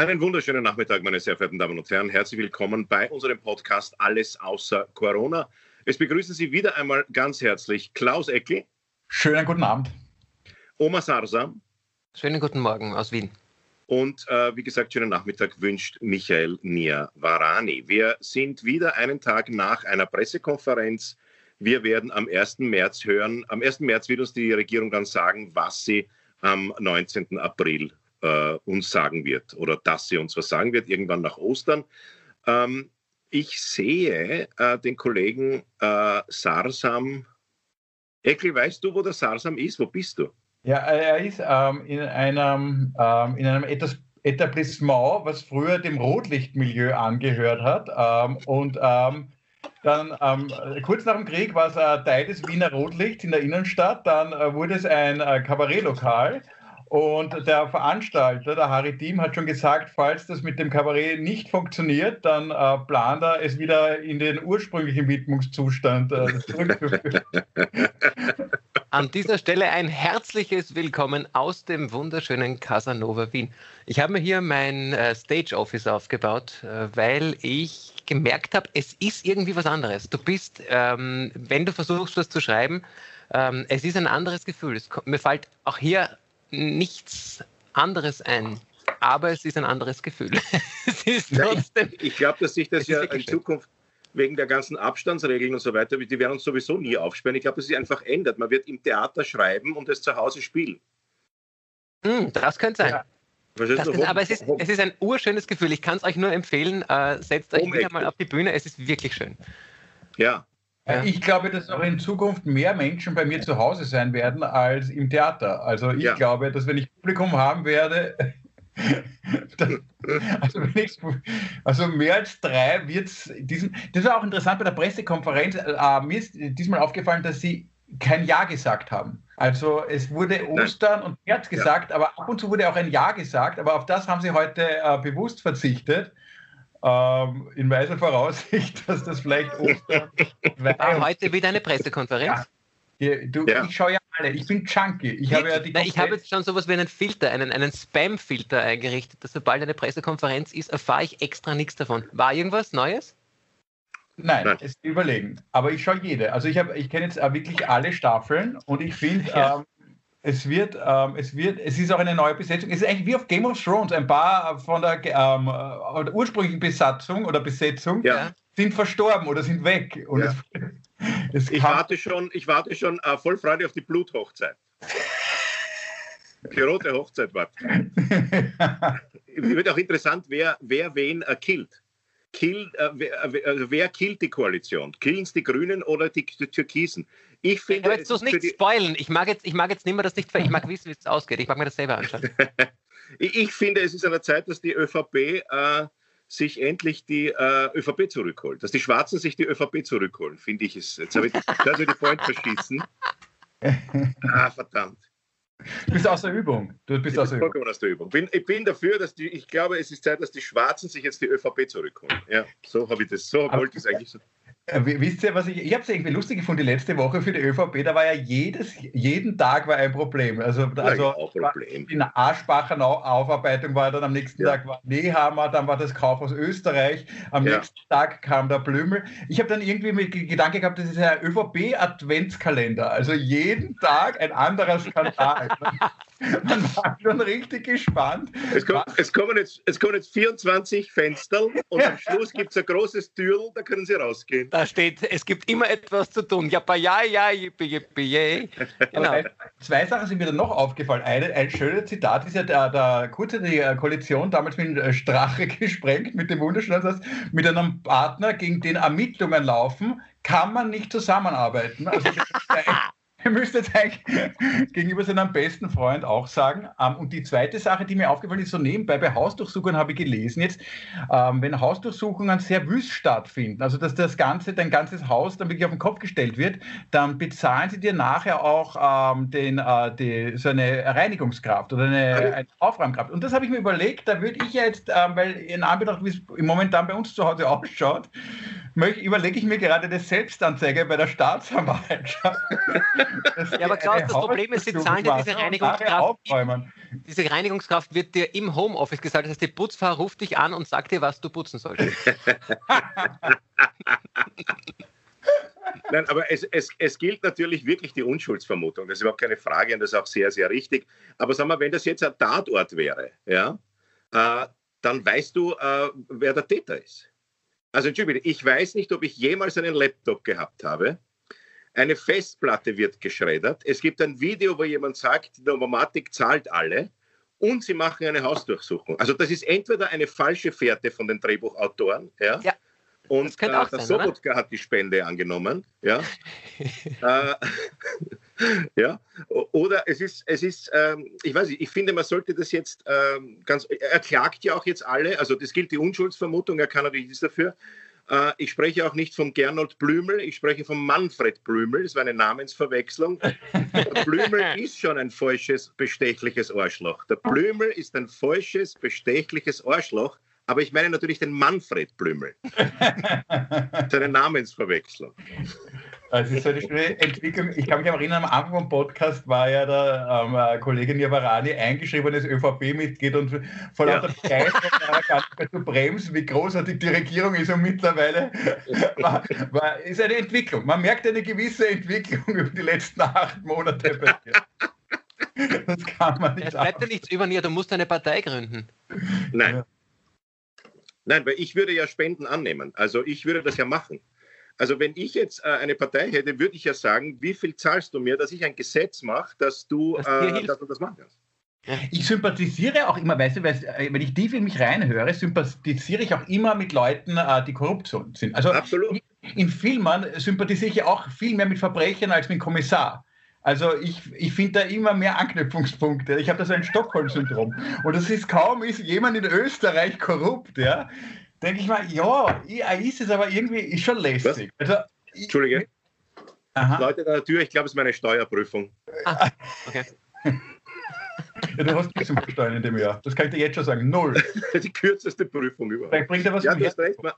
Einen wunderschönen Nachmittag, meine sehr verehrten Damen und Herren. Herzlich willkommen bei unserem Podcast Alles außer Corona. Es begrüßen Sie wieder einmal ganz herzlich Klaus Eckel. Schönen guten Abend. Oma Sarsam. Schönen guten Morgen aus Wien. Und äh, wie gesagt, schönen Nachmittag wünscht Michael Niavarani. Wir sind wieder einen Tag nach einer Pressekonferenz. Wir werden am 1. März hören. Am 1. März wird uns die Regierung dann sagen, was sie am 19. April äh, uns sagen wird oder dass sie uns was sagen wird, irgendwann nach Ostern. Ähm, ich sehe äh, den Kollegen äh, Sarsam. Eckel, weißt du, wo der Sarsam ist? Wo bist du? Ja, er ist ähm, in einem, ähm, in einem etwas Etablissement, was früher dem Rotlichtmilieu angehört hat. Ähm, und ähm, dann ähm, kurz nach dem Krieg war es ein Teil des Wiener Rotlichts in der Innenstadt. Dann äh, wurde es ein äh, Kabarettlokal. Und der Veranstalter, der Harry Thiem, hat schon gesagt, falls das mit dem Kabarett nicht funktioniert, dann äh, plant er es wieder in den ursprünglichen Widmungszustand äh, zurückzuführen. An dieser Stelle ein herzliches Willkommen aus dem wunderschönen Casanova Wien. Ich habe mir hier mein äh, Stage Office aufgebaut, äh, weil ich gemerkt habe, es ist irgendwie was anderes. Du bist, ähm, wenn du versuchst, was zu schreiben, ähm, es ist ein anderes Gefühl. Es, mir fällt auch hier nichts anderes ein. Aber es ist ein anderes Gefühl. es ist trotzdem, ich, ich glaube, dass sich das ja in Zukunft wegen der ganzen Abstandsregeln und so weiter, die werden uns sowieso nie aufsperren. Ich glaube, dass sich einfach ändert. Man wird im Theater schreiben und es zu Hause spielen. Mm, das könnte sein. Ja. Das kann, aber es ist, es ist ein urschönes Gefühl. Ich kann es euch nur empfehlen. Äh, setzt euch wieder mal auf die Bühne. Es ist wirklich schön. Ja. Ja. Ich glaube, dass auch in Zukunft mehr Menschen bei mir zu Hause sein werden als im Theater. Also ich ja. glaube, dass wenn ich Publikum haben werde, also, ich, also, mehr als drei wird es diesen. Das war auch interessant bei der Pressekonferenz. Äh, mir ist diesmal aufgefallen, dass sie kein Ja gesagt haben. Also es wurde Ostern und März gesagt, ja. aber ab und zu wurde auch ein Ja gesagt, aber auf das haben sie heute äh, bewusst verzichtet ähm, in weiser Voraussicht, dass das vielleicht Ostern. War heute wieder eine Pressekonferenz? Ja. Du, ja. Ich schaue ja alle, ich bin Junkie. Ich habe, ja die Nein, ich habe jetzt schon sowas wie einen Filter, einen, einen Spam-Filter eingerichtet, dass sobald eine Pressekonferenz ist, erfahre ich extra nichts davon. War irgendwas Neues? Nein, Nein. ist überlegen. Aber ich schaue jede. Also ich ich kenne jetzt wirklich alle Staffeln und ich finde, ja. ähm, es wird, ähm, es wird, es ist auch eine neue Besetzung. Es ist eigentlich wie auf Game of Thrones. Ein paar von der, ähm, äh, der ursprünglichen Besatzung oder Besetzung ja. sind verstorben oder sind weg. Und ja. es, es ich, warte schon, ich warte schon äh, voll Freude auf die Bluthochzeit. Die rote Hochzeit warte. Wird auch interessant, wer, wer wen äh, killt. Kill, äh, wer, äh, also wer killt die Koalition? Killen es die Grünen oder die, die Türkisen? Ich finde. Aber jetzt nicht spoilen. Ich mag jetzt, ich mag jetzt nicht mehr das nicht. Ich mag wissen, wie es ausgeht. Ich mag mir das selber anschauen. ich, ich, finde, es ist an der Zeit, dass die ÖVP äh, sich endlich die äh, ÖVP zurückholt. Dass die Schwarzen sich die ÖVP zurückholen, finde ich es. Jetzt habe ich, hab ich die Point verschießen. Ah, verdammt. Du bist aus der Übung. Du bist ich aus, der Übung. aus der Übung. Bin, ich bin dafür, dass die, ich glaube, es ist Zeit, dass die Schwarzen sich jetzt die ÖVP zurückholen. Ja, so habe ich das, so wollte ich es eigentlich so. Äh, wisst ihr, was ich, ich habe es irgendwie lustig gefunden, die letzte Woche für die ÖVP, da war ja jedes, jeden Tag war ein Problem. Also, also Problem. in der Aschbacher Aufarbeitung war dann am nächsten ja. Tag war Nehammer, dann war das Kauf aus Österreich, am ja. nächsten Tag kam der Blümel. Ich habe dann irgendwie mit Gedanke gehabt, das ist ein ÖVP-Adventskalender. Also jeden Tag ein anderer Skandal. Man war schon richtig gespannt. Es, kommt, es, kommen, jetzt, es kommen jetzt 24 Fenster und am Schluss gibt es ein großes Türl, da können Sie rausgehen. Da steht, es gibt immer etwas zu tun. Ja, ja, ja, yippie, yippie, yay. Genau. Zwei Sachen sind mir dann noch aufgefallen. Eine, ein schönes Zitat ist ja der, der kurze die Koalition damals mit äh, Strache gesprengt, mit dem wunderschönen Satz, mit einem Partner, gegen den Ermittlungen laufen, kann man nicht zusammenarbeiten. Also Ihr müsst jetzt eigentlich gegenüber seinem besten Freund auch sagen. Ähm, und die zweite Sache, die mir aufgefallen ist, so nebenbei bei Hausdurchsuchungen habe ich gelesen jetzt, ähm, wenn Hausdurchsuchungen sehr wüst stattfinden, also dass das ganze, dein ganzes Haus dann wirklich auf den Kopf gestellt wird, dann bezahlen sie dir nachher auch ähm, den, äh, die, so eine Reinigungskraft oder eine, eine Aufräumkraft. Und das habe ich mir überlegt, da würde ich jetzt, ähm, weil in Anbetracht, wie es im Moment dann bei uns zu Hause ausschaut, überlege ich mir gerade eine Selbstanzeige bei der Staatsanwaltschaft. ja, aber Klaus, das Problem ist, sie zahlen ja diese Reinigungskraft. Diese Reinigungskraft wird dir im Homeoffice gesagt. Das heißt, die Putzfrau ruft dich an und sagt dir, was du putzen sollst. Nein, aber es, es, es gilt natürlich wirklich die Unschuldsvermutung. Das ist überhaupt keine Frage und das ist auch sehr, sehr richtig. Aber sagen wir, wenn das jetzt ein Tatort wäre, ja, äh, dann weißt du, äh, wer der Täter ist. Also Entschuldigung, ich weiß nicht, ob ich jemals einen Laptop gehabt habe. Eine Festplatte wird geschreddert. Es gibt ein Video, wo jemand sagt, die Novomatic zahlt alle und sie machen eine Hausdurchsuchung. Also das ist entweder eine falsche Fährte von den Drehbuchautoren, ja, ja und äh, der sein, Sobotka oder? hat die Spende angenommen. Ja. äh, ja. Oder es ist, es ist ähm, ich weiß nicht, ich finde, man sollte das jetzt ähm, ganz, er klagt ja auch jetzt alle, also das gilt die Unschuldsvermutung, er kann natürlich nichts dafür. Äh, ich spreche auch nicht von Gernot Blümel, ich spreche von Manfred Blümel, das war eine Namensverwechslung. Der Blümel ist schon ein falsches, bestechliches Arschloch. Der Blümel ist ein falsches, bestechliches Arschloch aber ich meine natürlich den Manfred Blümel. Seine Namensverwechslung. Also es ist eine schöne Entwicklung. Ich kann mich erinnern, am Anfang vom Podcast war ja der ähm, Kollege Niavarani eingeschriebenes ÖVP-Mitglied und vor lauter ja. Begeisterung war gar nicht mehr zu bremsen, wie großartig die Regierung ist und mittlerweile war, war, ist eine Entwicklung. Man merkt eine gewisse Entwicklung über die letzten acht Monate bei dir. Das kann man nicht. Es bleibt dir nichts über, du musst eine Partei gründen. Nein. Ja. Nein, weil ich würde ja Spenden annehmen. Also ich würde das ja machen. Also wenn ich jetzt äh, eine Partei hätte, würde ich ja sagen, wie viel zahlst du mir, dass ich ein Gesetz mache, dass du, äh, dass du das machen kannst? Ich sympathisiere auch immer, weißt du, äh, wenn ich tief in mich reinhöre, sympathisiere ich auch immer mit Leuten, äh, die Korruption sind. Also Absolut. in Filmen sympathisiere ich auch viel mehr mit Verbrechern als mit Kommissar. Also ich, ich finde da immer mehr Anknüpfungspunkte. Ich habe da so ein Stockholm-Syndrom. Und das ist kaum, ist jemand in Österreich korrupt, ja, denke ich mal, ja, ist es aber irgendwie ist schon lästig. Also, Entschuldige. Aha. Leute an der Tür, ich glaube, es ist meine Steuerprüfung. Ah, okay. Ja, du hast nichts zum Versteuern in dem Jahr. Das kann ich dir jetzt schon sagen. Null. Die kürzeste Prüfung überhaupt. Vielleicht bringt er was ja, du hast recht. Man,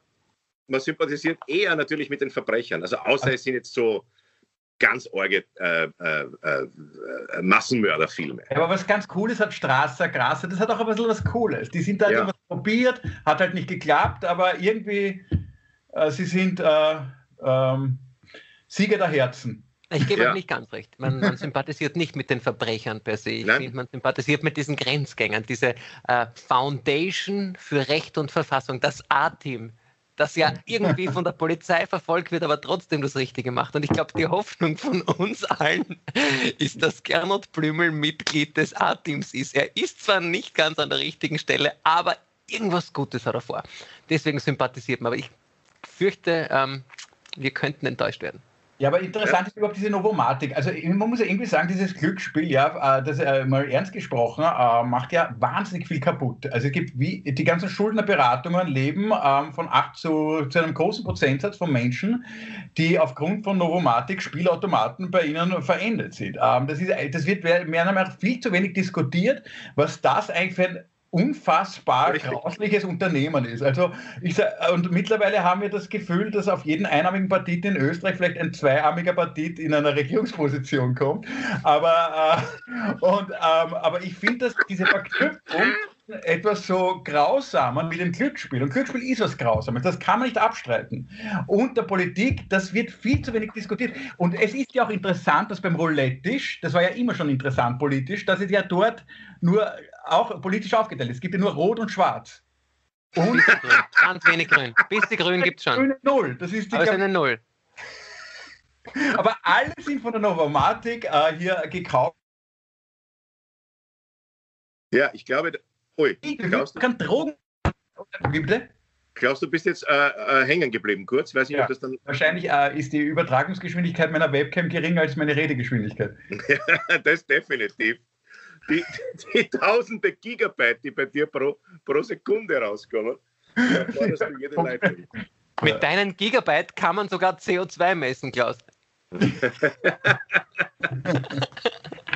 man, sympathisiert eher natürlich mit den Verbrechern. Also außer es sind jetzt so ganz orge äh, äh, äh, Massenmörderfilme. Aber was ganz cool ist, hat Strasser, Grasser, das hat auch ein bisschen was Cooles. Die sind da ja. immer probiert, hat halt nicht geklappt, aber irgendwie, äh, sie sind äh, ähm, Sieger der Herzen. Ich gebe ja. nicht ganz recht. Man, man, sympathisiert nicht mit den Verbrechern per se. Ich finde, man sympathisiert mit diesen Grenzgängern, diese äh, Foundation für Recht und Verfassung, das A-Team, das ja irgendwie von der Polizei verfolgt wird, aber trotzdem das Richtige macht. Und ich glaube, die Hoffnung von uns allen ist, dass Gernot Blümel Mitglied des A-Teams ist. Er ist zwar nicht ganz an der richtigen Stelle, aber irgendwas Gutes hat er vor. Deswegen sympathisiert man. Aber ich fürchte, ähm, wir könnten enttäuscht werden. Ja, aber interessant ist überhaupt diese Novomatik. Also man muss ja irgendwie sagen, dieses Glücksspiel, ja, äh, das äh, mal ernst gesprochen, äh, macht ja wahnsinnig viel kaputt. Also es gibt wie die ganzen Schuldnerberatungen leben ähm, von 8 zu, zu einem großen Prozentsatz von Menschen, die aufgrund von Novomatik Spielautomaten bei ihnen verendet sind. Ähm, das, ist, das wird mehr, mehr viel zu wenig diskutiert, was das eigentlich für ein unfassbar Richtig. grausliches Unternehmen ist. Also ich und mittlerweile haben wir das Gefühl, dass auf jeden einarmigen Partit in Österreich vielleicht ein zweiarmiger Partit in einer Regierungsposition kommt. Aber, äh, und, ähm, aber ich finde, dass diese Verknüpfung etwas so Grausamen wie dem Glücksspiel. Und Glücksspiel ist was Grausames, das kann man nicht abstreiten. Und der Politik, das wird viel zu wenig diskutiert. Und es ist ja auch interessant, dass beim Roulette-Tisch, das war ja immer schon interessant politisch, dass es ja dort nur auch politisch aufgeteilt ist. Es gibt ja nur Rot und Schwarz. Und ganz wenig Grün. Bisschen Grün gibt es schon. Grüne Null. Das ist die Aber eine Null. Aber alle sind von der Novomatic äh, hier gekauft. Ja, ich glaube, ui, glaubst du, kann Drogen. Wie bitte? Klaus, du bist jetzt äh, äh, hängen geblieben kurz. Weiß nicht, ja, ob das dann wahrscheinlich äh, ist die Übertragungsgeschwindigkeit meiner Webcam geringer als meine Redegeschwindigkeit. das definitiv die, die tausende Gigabyte, die bei dir pro, pro Sekunde rauskommen, Mit deinen Gigabyte kann man sogar CO2 messen, Klaus.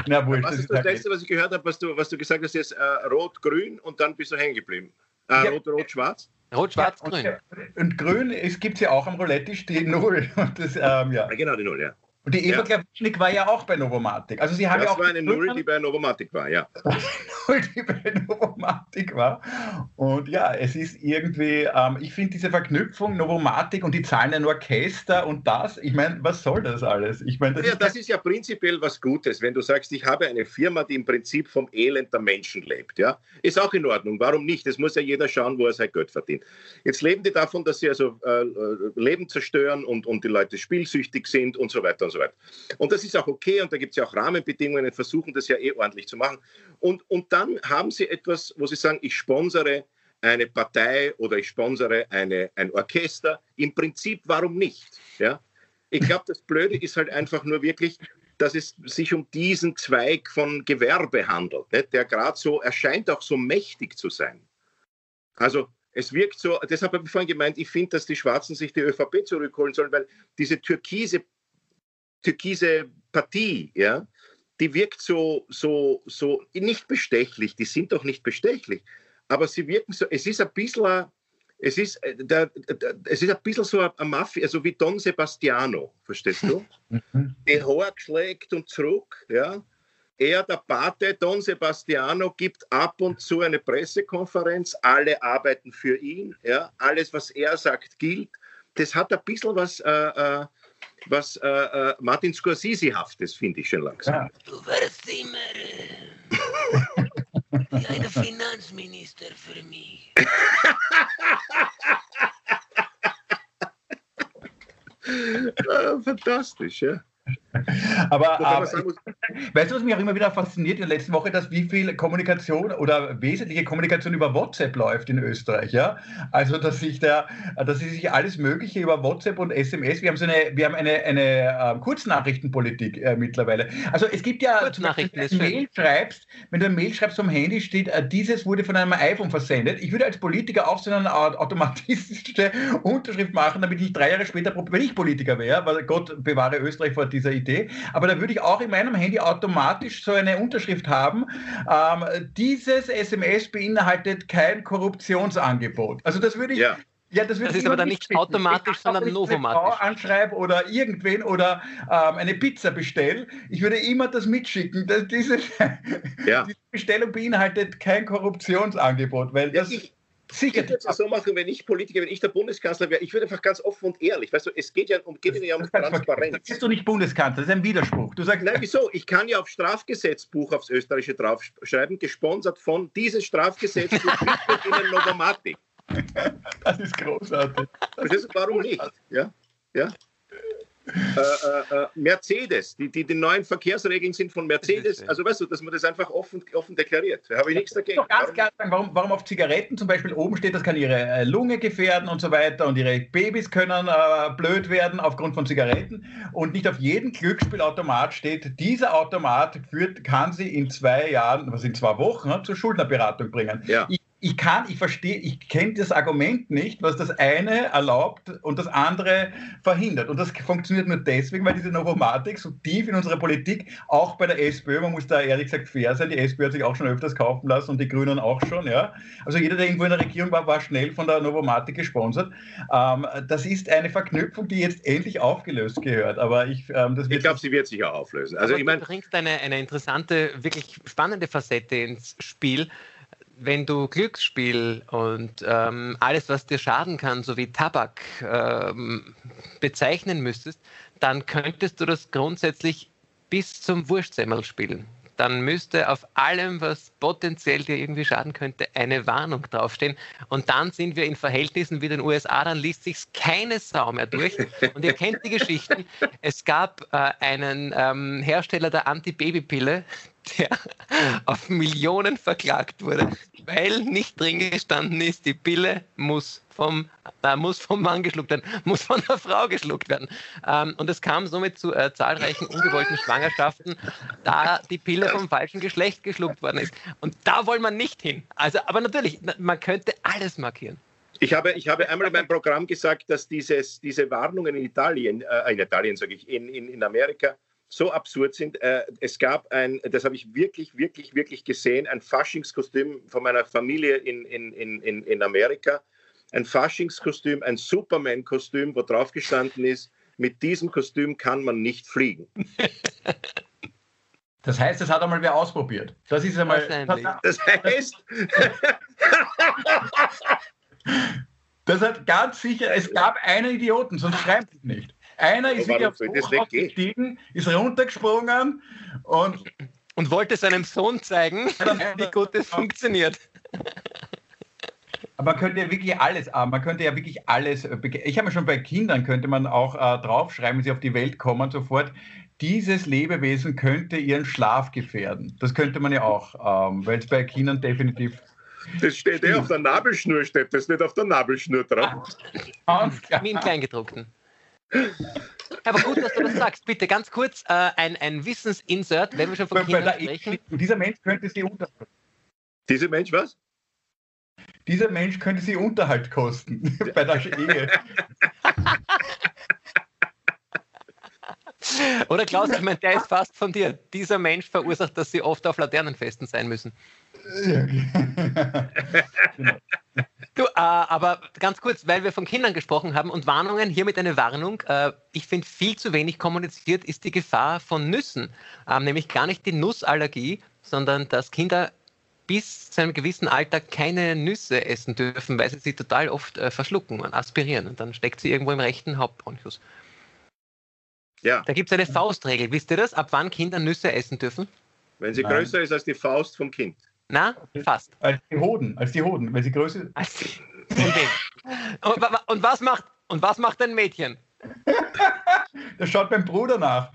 Na, wurscht, was ist das, das Letzte, was ich gehört habe, was du, was du gesagt hast, jetzt äh, rot-grün und dann bist du hängen geblieben? Äh, ja, Rot-rot-schwarz? Rot, Schwarz, ja, Grün. Und, und Grün gibt es ja auch am Roulette-Tisch die Null. Das, ähm, ja. ja. Genau, die Null, ja. Und die Eva ja. Klawischnik war ja auch bei Novomatic. Also sie haben das ja auch war eine Null, die bei Novomatic war, ja. Null, die bei Novomatic war. Und ja, es ist irgendwie, ähm, ich finde diese Verknüpfung Novomatic und die zahlen ein Orchester und das, ich meine, was soll das alles? Ich meine, das, ja, ist, das ist ja prinzipiell was Gutes, wenn du sagst, ich habe eine Firma, die im Prinzip vom Elend der Menschen lebt. Ja? Ist auch in Ordnung. Warum nicht? Es muss ja jeder schauen, wo er sein Geld verdient. Jetzt leben die davon, dass sie also äh, äh Leben zerstören und, und die Leute spielsüchtig sind und so weiter und so so weiter. Und das ist auch okay und da gibt es ja auch Rahmenbedingungen, versuchen das ja eh ordentlich zu machen. Und, und dann haben sie etwas, wo sie sagen, ich sponsere eine Partei oder ich sponsere eine, ein Orchester. Im Prinzip, warum nicht? Ja? Ich glaube, das Blöde ist halt einfach nur wirklich, dass es sich um diesen Zweig von Gewerbe handelt, nicht? der gerade so erscheint auch so mächtig zu sein. Also es wirkt so, deshalb habe ich vorhin gemeint, ich finde, dass die Schwarzen sich die ÖVP zurückholen sollen, weil diese türkise türkise Partie, ja, die wirkt so, so, so nicht bestechlich, die sind doch nicht bestechlich, aber sie wirken so, es ist ein bisschen, es ist, äh, der, der, es ist ein bisschen so eine Mafia, also wie Don Sebastiano, verstehst du? Mhm. Die Haar schlägt und zurück, ja. Er, der Pate, Don Sebastiano, gibt ab und zu eine Pressekonferenz, alle arbeiten für ihn, ja. Alles, was er sagt, gilt. Das hat ein bisschen was, äh, äh, was äh, äh, Martin Scorsese-haftes, finde ich schon langsam. Ja. Du wirst immer äh, wie ein Finanzminister für mich. ja, fantastisch, ja. Aber, aber sagen, weißt du, was mich auch immer wieder fasziniert in der letzten Woche, dass wie viel Kommunikation oder wesentliche Kommunikation über WhatsApp läuft in Österreich, ja? Also, dass sich da, dass sie sich alles Mögliche über WhatsApp und SMS, wir haben so eine, wir haben eine, eine äh, Kurznachrichtenpolitik äh, mittlerweile. Also es gibt ja, Beispiel, wenn du eine Mail schreibst, wenn du eine Mail schreibst vom Handy steht, äh, dieses wurde von einem iPhone versendet. Ich würde als Politiker auch so eine automatische Unterschrift machen, damit ich drei Jahre später, wenn ich Politiker wäre, weil Gott bewahre Österreich vor dieser Idee. Aber da würde ich auch in meinem Handy automatisch so eine Unterschrift haben. Ähm, dieses SMS beinhaltet kein Korruptionsangebot. Also das würde ich. Ja. Ja, das, das ist aber dann nicht automatisch, sondern novomatisch. Wenn ich anschreibe oder irgendwen oder ähm, eine Pizza bestelle, ich würde immer das mitschicken. Dass diese, ja. diese Bestellung beinhaltet kein Korruptionsangebot, weil das. Ja, ich, Sicher. Ich würde es so machen, wenn ich Politiker, wenn ich der Bundeskanzler wäre, ich würde einfach ganz offen und ehrlich, weißt du, es geht ja um, geht ja um Transparenz. Da bist du nicht Bundeskanzler, das ist ein Widerspruch. Du sagst, Nein, wieso? Ich kann ja auf Strafgesetzbuch aufs Österreichische draufschreiben, gesponsert von dieses Strafgesetzbuch mit Ihnen Novomatic. Das ist großartig. Das ist, warum nicht? Ja? Ja? Äh, äh, äh, Mercedes, die, die, die neuen Verkehrsregeln sind von Mercedes. Also weißt du, dass man das einfach offen, offen deklariert. Da habe ich nichts dagegen. Doch ganz klar sagen, warum, warum auf Zigaretten zum Beispiel oben steht, das kann ihre äh, Lunge gefährden und so weiter und ihre Babys können äh, blöd werden aufgrund von Zigaretten und nicht auf jedem Glücksspielautomat steht, dieser Automat führt, kann sie in zwei Jahren, was in zwei Wochen, ne, zur Schuldnerberatung bringen. Ja. Ich ich kann, ich verstehe, ich kenne das Argument nicht, was das eine erlaubt und das andere verhindert. Und das funktioniert nur deswegen, weil diese Novomatik so tief in unserer Politik, auch bei der SPÖ, man muss da ehrlich gesagt fair sein, die SPÖ hat sich auch schon öfters kaufen lassen und die Grünen auch schon, ja. Also jeder, der irgendwo in der Regierung war, war schnell von der Novomatik gesponsert. Ähm, das ist eine Verknüpfung, die jetzt endlich aufgelöst gehört. Aber ich, ähm, ich glaube, sie wird sich auch auflösen. Also Aber ich meine, du bringst eine, eine interessante, wirklich spannende Facette ins Spiel wenn du Glücksspiel und ähm, alles, was dir schaden kann, so wie Tabak, ähm, bezeichnen müsstest, dann könntest du das grundsätzlich bis zum Wurstsemmel spielen. Dann müsste auf allem, was potenziell dir irgendwie schaden könnte, eine Warnung draufstehen. Und dann sind wir in Verhältnissen wie den USA, dann liest sich keine Sau mehr durch. Und ihr kennt die Geschichten. Es gab äh, einen ähm, Hersteller der Anti-Baby-Pille, der auf Millionen verklagt wurde, weil nicht drin gestanden ist, die Pille muss vom, äh, muss vom Mann geschluckt werden, muss von der Frau geschluckt werden. Ähm, und es kam somit zu äh, zahlreichen ungewollten Schwangerschaften, da die Pille vom falschen Geschlecht geschluckt worden ist. Und da wollen wir nicht hin. Also, aber natürlich, man könnte alles markieren. Ich habe, ich habe einmal in meinem Programm gesagt, dass dieses, diese Warnungen in Italien, äh, in Italien sage ich, in, in, in Amerika, so absurd sind. Äh, es gab ein, das habe ich wirklich, wirklich, wirklich gesehen, ein Faschingskostüm von meiner Familie in, in, in, in Amerika. ein Faschingskostüm, ein Superman-Kostüm, wo drauf gestanden ist, mit diesem Kostüm kann man nicht fliegen. Das heißt, das hat einmal wer ausprobiert. Das ist einmal. Das heißt. das hat ganz sicher, es gab einen Idioten, sonst schreibt es nicht. Einer ist wieder aufs Hochhaus gestiegen, ist runtergesprungen und. Und wollte seinem Sohn zeigen, wie gut es funktioniert. Aber man könnte ja wirklich alles, äh, man könnte ja wirklich alles, äh, ich habe mir schon bei Kindern, könnte man auch äh, draufschreiben, wenn sie auf die Welt kommen, sofort, dieses Lebewesen könnte ihren Schlaf gefährden. Das könnte man ja auch, ähm, weil es bei Kindern definitiv. Das steht eh auf der Nabelschnur, steht das nicht auf der Nabelschnur drauf. Wie im Kleingedruckten. Aber gut, dass du das sagst. Bitte ganz kurz äh, ein, ein Wissensinsert, wenn wir schon von Kindern sprechen. Dieser Mensch könnte sie unterhalten. Dieser Mensch was? Dieser Mensch könnte sie Unterhalt kosten bei der Ehe. Oder Klaus, ich meine, der ist fast von dir. Dieser Mensch verursacht, dass sie oft auf Laternenfesten sein müssen. Genau. Du, äh, aber ganz kurz, weil wir von Kindern gesprochen haben und Warnungen, hiermit eine Warnung. Äh, ich finde, viel zu wenig kommuniziert ist die Gefahr von Nüssen. Ähm, nämlich gar nicht die Nussallergie, sondern dass Kinder bis zu einem gewissen Alter keine Nüsse essen dürfen, weil sie sie total oft äh, verschlucken und aspirieren. Und dann steckt sie irgendwo im rechten Hauptbronchus. Ja. Da gibt es eine Faustregel. Wisst ihr das? Ab wann Kinder Nüsse essen dürfen? Wenn sie Nein. größer ist als die Faust vom Kind. Na, fast. Als die Hoden, als die Hoden, wenn sie größer ist. und, und, was macht, und was macht ein Mädchen? das schaut beim Bruder nach.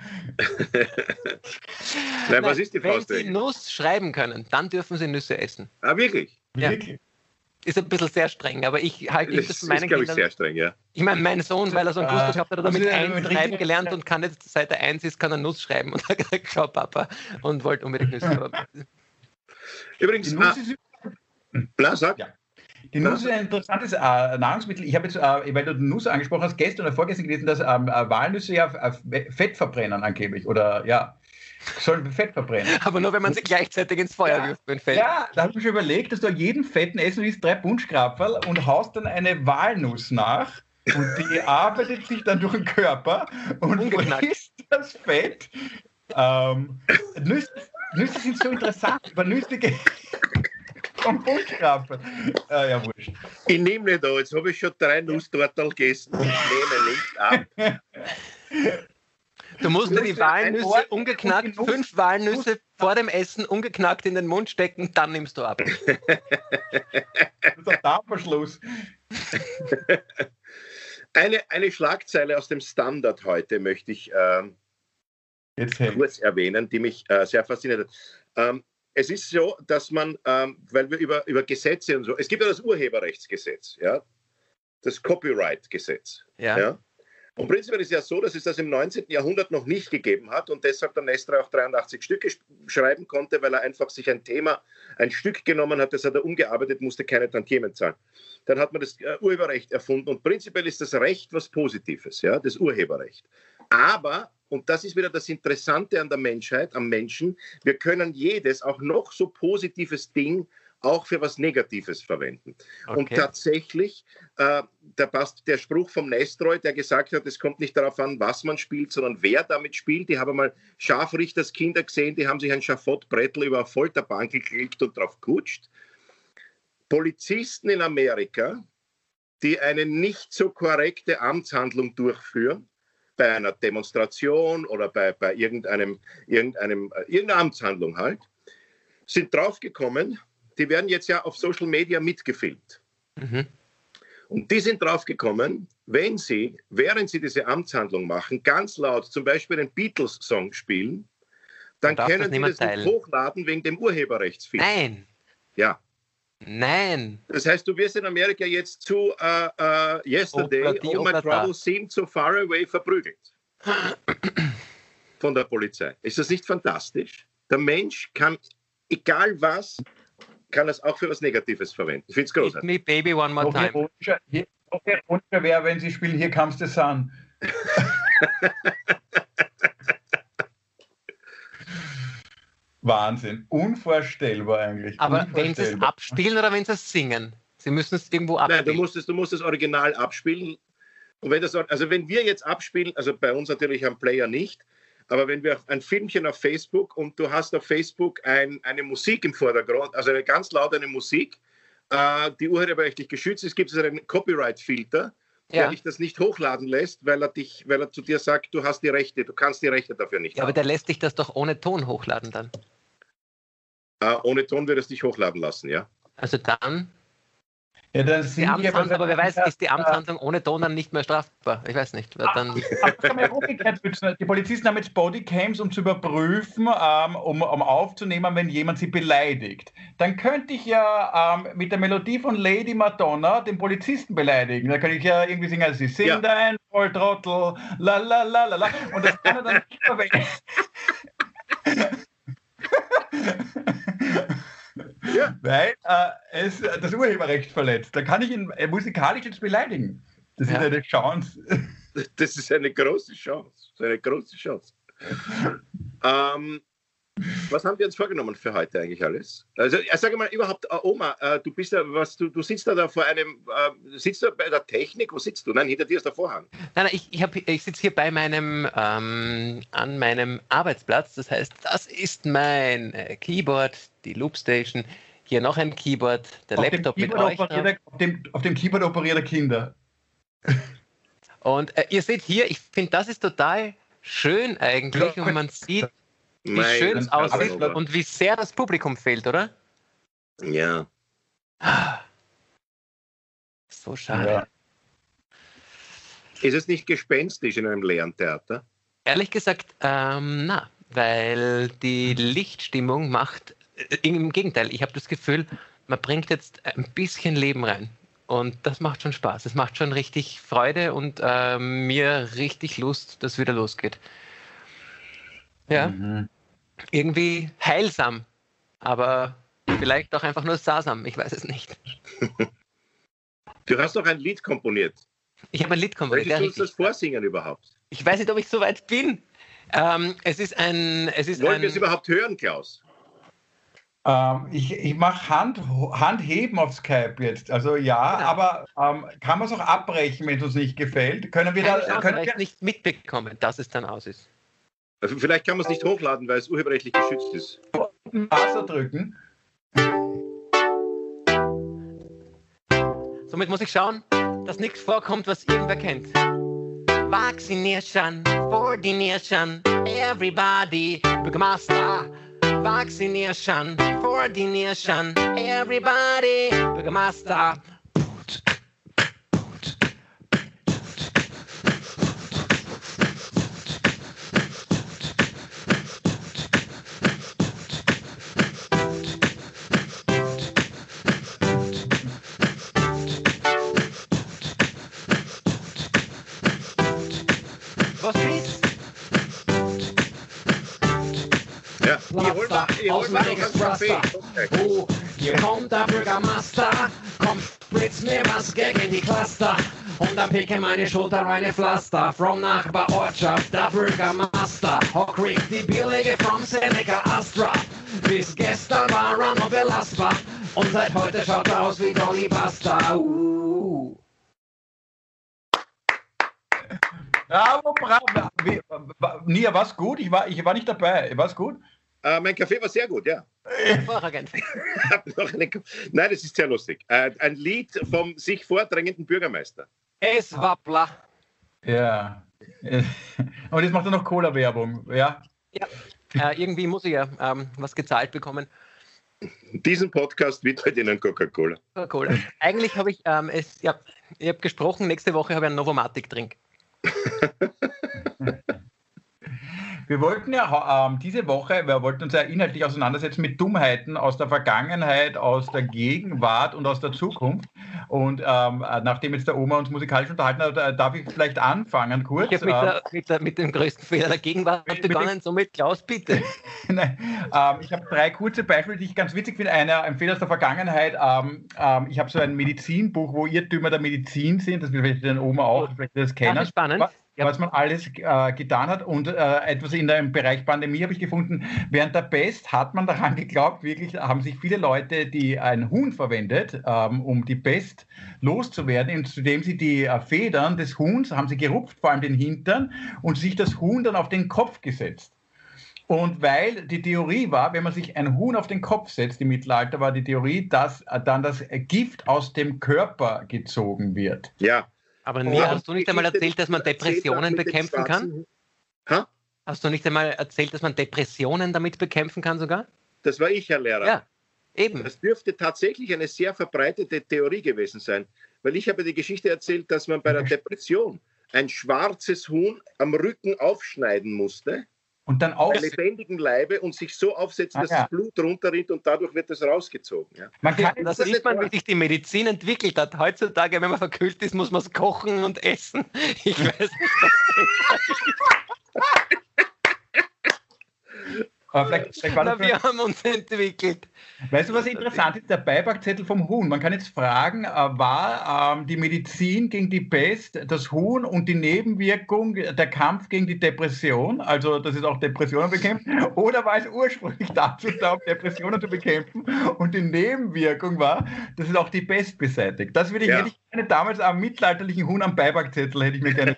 Nein, was ist die Faust? Wenn sie Nuss schreiben können, dann dürfen sie Nüsse essen. Ah, wirklich? Ja. Wirklich? Ist ein bisschen sehr streng, aber ich halte das, das von meinen ist, Kindern. Ich, sehr streng, ja. Ich meine, mein Sohn, weil er so ein Gusto gehabt hat, hat er damit eins schreiben gelernt und kann jetzt, seit er eins ist, kann er Nuss schreiben. Und er hat gesagt, schau Papa, und wollte unbedingt Nüsse. Übrigens, die Nuss ist, Bla, sag. Ja. Die Nuss ist ein interessantes äh, Nahrungsmittel. Ich habe jetzt, äh, weil du die Nuss angesprochen hast, gestern oder vorgestern gelesen, dass ähm, äh, Walnüsse ja äh, Fett verbrennen angeblich. Oder ja, sollen Fett verbrennen. Aber nur, wenn man sie gleichzeitig ins Feuer ja. wirft, wenn Fett. Ja, da habe ich mir schon überlegt, dass du jeden fetten essen willst, drei Bunschkrapferl und haust dann eine Walnuss nach. Und die arbeitet sich dann durch den Körper und frisst das Fett. Ähm, Nüsse, Nüsse sind so interessant, aber Nüsse vom Bunschkrapfen. Ah, ja, wurscht. Ich nehme nicht an, jetzt habe ich schon drei Nusstortel gegessen und nehme nicht ab. Du musst dir die Walnüsse ungeknackt, fünf Walnüsse vor dem Essen ungeknackt in den Mund stecken, dann nimmst du ab. das ist ein Darmverschluss. Eine, eine Schlagzeile aus dem Standard heute möchte ich äh, kurz erwähnen, die mich äh, sehr fasziniert hat. Ähm, es ist so, dass man, ähm, weil wir über, über Gesetze und so, es gibt ja das Urheberrechtsgesetz, ja, das Copyright-Gesetz. Ja. ja. Und prinzipiell ist es ja so, dass es das im 19. Jahrhundert noch nicht gegeben hat und deshalb der Nestor auch 83 Stücke schreiben konnte, weil er einfach sich ein Thema, ein Stück genommen hat, das hat er umgearbeitet, musste keine Tantiemen zahlen. Dann hat man das äh, Urheberrecht erfunden und prinzipiell ist das Recht was Positives, ja, das Urheberrecht. Aber und das ist wieder das Interessante an der Menschheit, am Menschen. Wir können jedes, auch noch so positives Ding, auch für was Negatives verwenden. Okay. Und tatsächlich, äh, da passt der Spruch vom Nestroy, der gesagt hat, es kommt nicht darauf an, was man spielt, sondern wer damit spielt. Die haben mal Scharfrichterskinder gesehen, die haben sich ein Schafottbrettel über eine Folterbank gekriegt und drauf kutscht. Polizisten in Amerika, die eine nicht so korrekte Amtshandlung durchführen, bei einer Demonstration oder bei, bei irgendeinem, irgendeinem, äh, irgendeiner Amtshandlung halt, sind draufgekommen, die werden jetzt ja auf Social Media mitgefilmt. Mhm. Und die sind draufgekommen, wenn sie, während sie diese Amtshandlung machen, ganz laut zum Beispiel einen Beatles-Song spielen, dann können sie das nicht hochladen wegen dem Urheberrechtsfilm. Nein. Ja. Nein. Das heißt, du wirst in Amerika jetzt zu uh, uh, Yesterday, Oblati, All My Troubles Seemed So Far Away verprügelt. Von der Polizei. Ist das nicht fantastisch? Der Mensch kann, egal was, kann es auch für was Negatives verwenden. Ich finde es großartig. me baby one more time. Noch ironischer wäre, wenn sie spielen Hier Comes the Sun. Wahnsinn. Unvorstellbar eigentlich. Aber wenn sie es abspielen oder wenn sie es singen? Sie müssen es irgendwo abspielen. Nein, du musst, es, du musst das Original abspielen. Und wenn das, also wenn wir jetzt abspielen, also bei uns natürlich am Player nicht, aber wenn wir ein Filmchen auf Facebook und du hast auf Facebook ein, eine Musik im Vordergrund, also eine ganz laut eine Musik, äh, die urheberrechtlich geschützt ist, gibt es einen Copyright-Filter, der dich das nicht hochladen lässt, weil er, dich, weil er zu dir sagt, du hast die Rechte, du kannst die Rechte dafür nicht ja, haben. Aber der lässt dich das doch ohne Ton hochladen dann. Äh, ohne Ton wird es dich hochladen lassen, ja. Also dann Ja, dann die sind die Amtshandlung, aber wer weiß, ist die Amtshandlung ohne Ton dann nicht mehr strafbar? Ich weiß nicht. Weil dann. Die Polizisten haben jetzt Bodycams, um zu überprüfen, ähm, um, um aufzunehmen, wenn jemand sie beleidigt. Dann könnte ich ja ähm, mit der Melodie von Lady Madonna den Polizisten beleidigen. Da könnte ich ja irgendwie singen, also, sie sind Ja. ein Volltrottel, la la la la la. Und das kann er dann nicht verwenden. Ja. Weil äh, es das Urheberrecht verletzt. Da kann ich ihn äh, musikalisch jetzt beleidigen. Das Ja. ist eine Chance. Das ist eine große Chance. Das ist eine große Chance. ähm, was haben wir uns vorgenommen für heute eigentlich alles? Also, äh, sag mal überhaupt, äh, Oma, äh, du bist ja, was, du, du sitzt da, da vor einem, äh, sitzt du bei der Technik? Wo sitzt du? Nein, hinter dir ist der Vorhang. nein, nein, ich, ich, hab- ich sitze hier bei meinem, ähm, an meinem Arbeitsplatz. Das heißt, das ist mein äh, Keyboard, die Loopstation. Hier noch ein Keyboard, der Auf dem, Laptop mit Keyboard euch. drauf. operierte, auf, dem, auf dem Keyboard operierte Kinder. Und äh, ihr seht hier, ich finde, das ist total schön eigentlich Ja, und man sieht, wie schön es aussieht und wie sehr das Publikum fehlt, oder? Ja. So schade. Ja. Ist es nicht gespenstisch in einem leeren Theater? Ehrlich gesagt, ähm, na, weil die Lichtstimmung macht, äh, im Gegenteil, ich habe das Gefühl, man bringt jetzt ein bisschen Leben rein. Und das macht schon Spaß. Es macht schon richtig Freude und ähm, mir richtig Lust, dass wieder losgeht. Ja, Mhm. irgendwie heilsam, aber vielleicht auch einfach nur sasam, ich weiß es nicht. Du hast doch ein Lied komponiert. Ich habe ein Lied komponiert. Möchtest du uns das vorsingen überhaupt? Ich weiß nicht, ob ich so weit bin. Ähm, es ist ein. Es ist Wollen ein wir es überhaupt hören, Klaus? Ähm, ich ich mache Hand, Handheben auf Skype jetzt. Also ja, Genau. aber ähm, kann man es auch abbrechen, wenn es uns nicht gefällt? Können wir keine da Chance, können wir, nicht mitbekommen, dass es dann aus ist. Also vielleicht kann man es nicht hochladen, weil es urheberrechtlich geschützt ist. Wasser drücken? Somit muss ich schauen, dass nichts vorkommt, was irgendwer kennt. Vaccination, Coordination, everybody, Bürgermeister. Vaccination, Coordination, everybody, Bürgermeister. Einen Kaffee. Okay. Oh, hier kommt der Bürgermeister. Komm, spritz mir was gegen die Cluster. Und dann picke meine Schulter eine Pflaster. From Nachbarortschaft, der Bürgermeister. Hock kriegt die billige from Seneca Astra. Bis gestern war er noch belastbar. Und seit heute schaut er aus wie Donny Buster. Uh. Bravo, bravo. Nia, war's gut? Ich war, ich war nicht dabei. War's gut? Äh, mein Kaffee war sehr gut, ja. Hervorragend. Nein, das ist sehr lustig. Äh, ein Lied vom sich vordrängenden Bürgermeister. Es wappler. Ja. Und jetzt macht er noch Cola-Werbung. Ja. Äh, irgendwie muss ich ja ähm, was gezahlt bekommen. Diesen Podcast widmet Ihnen Coca-Cola. Coca-Cola. Eigentlich habe ich ähm, es, ja, ich habe gesprochen, nächste Woche habe ich einen Novomatic-Drink. Wir wollten ja ähm, diese Woche, wir wollten uns ja inhaltlich auseinandersetzen mit Dummheiten aus der Vergangenheit, aus der Gegenwart und aus der Zukunft. Und ähm, äh, nachdem jetzt der Oma uns musikalisch unterhalten hat, äh, darf ich vielleicht anfangen kurz. Ich habe mit, Ähm, der, mit, der, mit dem größten Fehler der Gegenwart Mit- mit begonnen, somit Klaus, bitte. Nein, ähm, ich habe drei kurze Beispiele, die ich ganz witzig finde. Einer, ein Fehler aus der Vergangenheit. Ähm, ähm, ich habe so ein Medizinbuch, wo Irrtümer der Medizin sind. Das will vielleicht den Oma auch, vielleicht das Das kennen. ist spannend. Ja. was man alles äh, getan hat. Und äh, etwas in dem Bereich Pandemie habe ich gefunden, während der Pest hat man daran geglaubt, wirklich haben sich viele Leute, die ein Huhn verwendet, ähm, um die Pest loszuwerden, indem sie die äh, Federn des Huhns haben sie gerupft, vor allem den Hintern, und sich das Huhn dann auf den Kopf gesetzt. Und weil die Theorie war, wenn man sich ein Huhn auf den Kopf setzt, im Mittelalter war die Theorie, dass äh, dann das Gift aus dem Körper gezogen wird. Ja. Aber nee, hast du nicht einmal erzählt, dass man Depressionen bekämpfen kann? Ha? Hast du nicht einmal erzählt, dass man Depressionen damit bekämpfen kann sogar? Das war ich, Herr Lehrer. Ja, eben. Das dürfte tatsächlich eine sehr verbreitete Theorie gewesen sein, weil ich habe die Geschichte erzählt, dass man bei der Depression ein schwarzes Huhn am Rücken aufschneiden musste und dann auch. lebendigen Leibe und sich so aufsetzen, ah, dass ja. das Blut runterrinnt und dadurch wird das rausgezogen. Ja. Man kann, das, das sieht man, wie sich die Medizin entwickelt hat. Heutzutage, wenn man verkühlt ist, muss man es kochen und essen. Ich weiß nicht, was Aber vielleicht, vielleicht war Na, wir haben uns entwickelt. Weißt du, was interessant ist? Der Beipackzettel vom Huhn. Man kann jetzt fragen, äh, war ähm, die Medizin gegen die Pest das Huhn und die Nebenwirkung der Kampf gegen die Depression, also dass es auch Depressionen bekämpft, oder war es ursprünglich dazu da, Depressionen zu bekämpfen und die Nebenwirkung war, dass es auch die Pest beseitigt? Das würde ich, ja. hätte ich gerne damals am mittelalterlichen Huhn am Beipackzettel, hätte ich mir gerne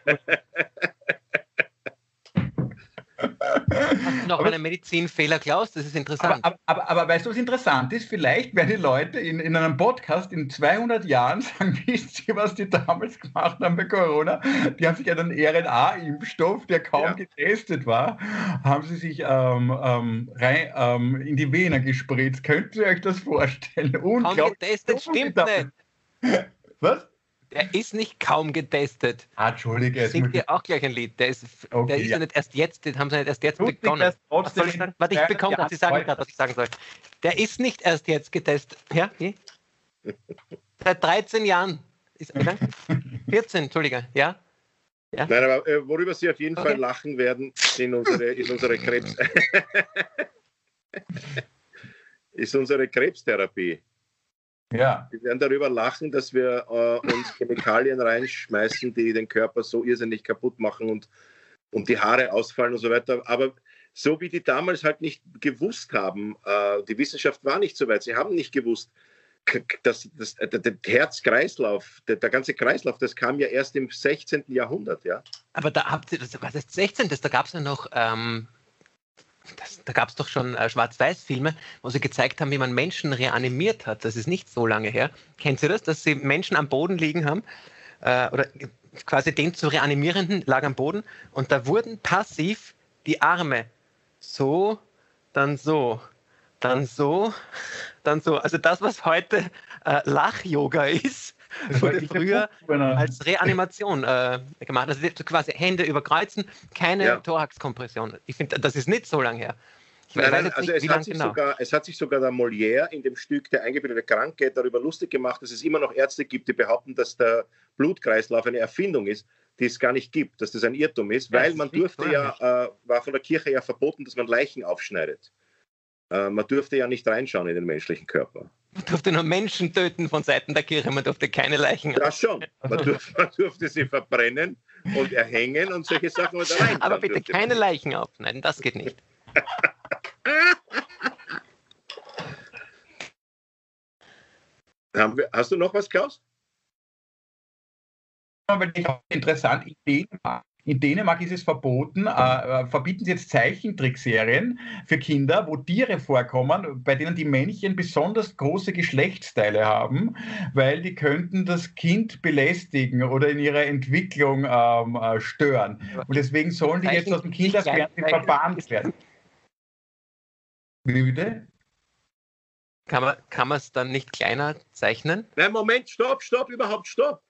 Hast du noch aber, einen Medizinfehler, Klaus? Das ist interessant. Aber, aber, aber, weißt du, was interessant ist? Vielleicht werden die Leute in, in einem Podcast in 200 Jahren sagen, wisst ihr, was die damals gemacht haben bei Corona? Die haben sich einen RNA-Impfstoff, der kaum ja. getestet war, haben sie sich ähm, ähm, rein, ähm, in die Vene gespritzt. Könnt ihr euch das vorstellen? Kaum getestet, stimmt nicht. Was? Der ist nicht kaum getestet. Ah, Entschuldige. Singt dir auch gleich ein Lied. Der ist, okay, der ist ja. ja. nicht erst jetzt, den haben sie nicht erst jetzt Tut begonnen. Was soll ich sagen? Warte, ich bekomme. Sie sagen gerade, was ich sagen soll. Der ist nicht erst jetzt getestet. Ja, wie? Seit 13 Jahren. Ist, wie 14, Entschuldige. Ja? ja? Nein, aber äh, worüber Sie auf jeden okay. Fall lachen werden, in unsere, ist unsere Krebs. ist unsere Krebstherapie. Ja. Wir werden darüber lachen, dass wir äh, uns Chemikalien reinschmeißen, die den Körper so irrsinnig kaputt machen und, und die Haare ausfallen und so weiter. Aber so wie die damals halt nicht gewusst haben, äh, die Wissenschaft war nicht so weit, sie haben nicht gewusst, dass das, der, der Herzkreislauf, der, der, ganze Kreislauf, das kam ja erst im 16. Jahrhundert, ja. Aber da habt ihr, das war das 16. Da gab es ja noch ähm, das, da gab es doch schon äh, Schwarz-Weiß-Filme, wo sie gezeigt haben, wie man Menschen reanimiert hat. Das ist nicht so lange her. Kennt ihr das, dass sie Menschen am Boden liegen haben? Äh, oder quasi den zu reanimierenden lag am Boden und da wurden passiv die Arme so, dann so, dann so, dann so. Also das, was heute äh, Lach-Yoga ist, wurde früher als Reanimation äh, gemacht. Also quasi Hände überkreuzen, keine ja. Thoraxkompression. Ich finde, das ist nicht so lange her. Nein, nein, also nicht, es, hat genau. sogar, es, hat sich sogar der Molière in dem Stück Der eingebildete Kranke darüber lustig gemacht, dass es immer noch Ärzte gibt, die behaupten, dass der Blutkreislauf eine Erfindung ist, die es gar nicht gibt, dass das ein Irrtum ist, weil ja, man durfte ja, äh, war von der Kirche ja verboten, dass man Leichen aufschneidet. Äh, man durfte ja nicht reinschauen in den menschlichen Körper. Man durfte nur Menschen töten von Seiten der Kirche, man durfte keine Leichen. Das schon. Man durfte, man durfte sie verbrennen und erhängen und solche Sachen. Und Aber bitte keine Leichen aufschneiden, das geht nicht. wir, hast du noch was, Klaus? Interessant, Ideen in Dänemark ist es verboten, äh, äh, verbieten sie jetzt Zeichentrickserien für Kinder, wo Tiere vorkommen, bei denen die Männchen besonders große Geschlechtsteile haben, weil die könnten das Kind belästigen oder in ihrer Entwicklung ähm, äh, stören. Und deswegen sollen die jetzt aus dem Kinderfernsehen verbannt werden. Müde? Kann man, kann man es dann nicht kleiner zeichnen? Nein, Moment, stopp, stopp, überhaupt stopp.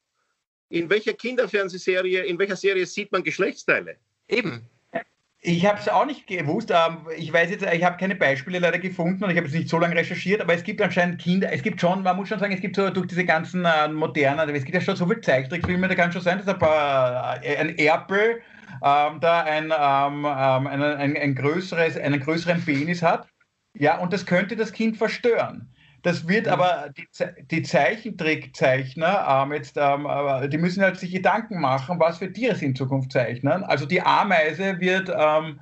In welcher Kinderfernsehserie, in welcher Serie sieht man Geschlechtsteile? Eben. Ich habe es auch nicht gewusst. Ähm, ich weiß jetzt, ich habe keine Beispiele leider gefunden und ich habe es nicht so lange recherchiert, aber es gibt anscheinend Kinder, es gibt schon, man muss schon sagen, es gibt so durch diese ganzen äh, modernen, es gibt ja schon so viele Zeichentrickfilme, da kann schon sein, dass ein, paar, äh, ein Erpel ähm, da ein, ähm, ähm, ein, ein, ein größeres, einen größeren Penis hat. Ja, und das könnte das Kind verstören. Das wird aber die, die Zeichentrickzeichner ähm, jetzt, ähm, die müssen halt sich Gedanken machen, was für Tiere sie in Zukunft zeichnen. Also die Ameise wird ähm,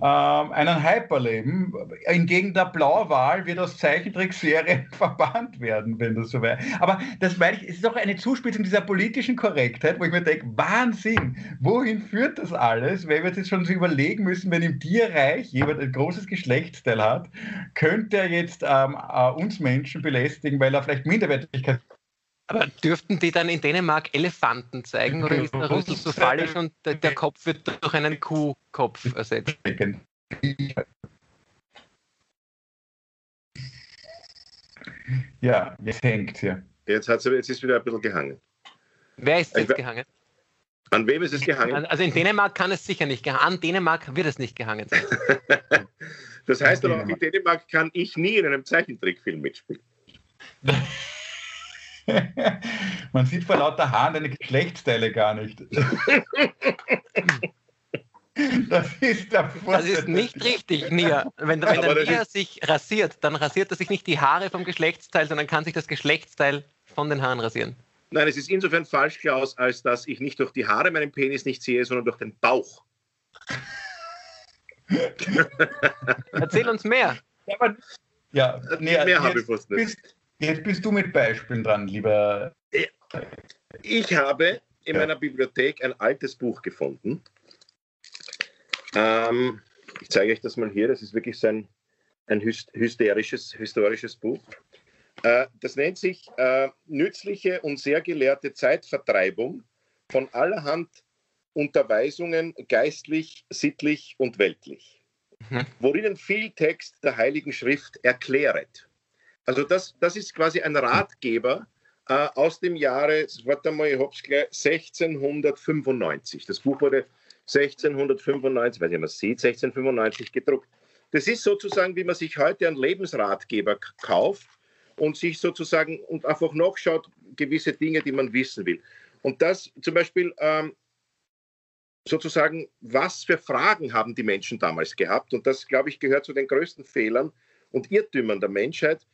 einen Hype erleben. Hingegen der Blauwal wird aus Zeichentrickserien verbannt werden, wenn das so wäre. Aber das meine ich, es ist doch eine Zuspitzung dieser politischen Korrektheit, wo ich mir denke, Wahnsinn, wohin führt das alles? Weil wir jetzt schon so überlegen müssen, wenn im Tierreich jemand ein großes Geschlechtsteil hat, könnte er jetzt ähm, äh, uns Menschen belästigen, weil er vielleicht Minderwertigkeit aber dürften die dann in Dänemark Elefanten zeigen oder ist der Rüssel so fallisch und der, der Kopf wird durch einen Kuhkopf ersetzt? Ja, jetzt hängt hier. Jetzt, hat's, jetzt ist wieder ein bisschen gehangen. Wer ist jetzt gehangen? An wem ist es gehangen? Also in Dänemark kann es sicher nicht gehangen. An Dänemark wird es nicht gehangen sein. das heißt aber auch, in Dänemark kann ich nie in einem Zeichentrickfilm mitspielen. Man sieht vor lauter Haaren deine Geschlechtsteile gar nicht. Das ist, der das ist nicht richtig, Nia. Wenn, wenn der Nia sich rasiert, dann rasiert er sich nicht die Haare vom Geschlechtsteil, sondern kann sich das Geschlechtsteil von den Haaren rasieren. Nein, es ist insofern falsch, Klaus, als dass ich nicht durch die Haare meinen Penis nicht sehe, sondern durch den Bauch. Erzähl uns mehr. Ja, aber, ja nee, mehr habe ich fast nicht. Bist, Jetzt bist du mit Beispielen dran, lieber. Ich habe in ja. meiner Bibliothek ein altes Buch gefunden. Ähm, ich zeige euch das mal hier. Das ist wirklich so ein, ein hysterisches, historisches Buch. Äh, das nennt sich äh, Nützliche und sehr gelehrte Zeitvertreibung von allerhand Unterweisungen geistlich, sittlich und weltlich, mhm. worin viel Text der Heiligen Schrift erkläret. Also das, das ist quasi ein Ratgeber äh, aus dem Jahre, warte mal, ich hab's gleich, 1695. Das Buch wurde 1695, weiß ich, man sieht, 1695 gedruckt. Das ist sozusagen, wie man sich heute einen Lebensratgeber kauft und sich sozusagen und einfach nachschaut, gewisse Dinge, die man wissen will. Und das zum Beispiel ähm, sozusagen, was für Fragen haben die Menschen damals gehabt? Und das, glaube ich, gehört zu den größten Fehlern und Irrtümern der Menschheit,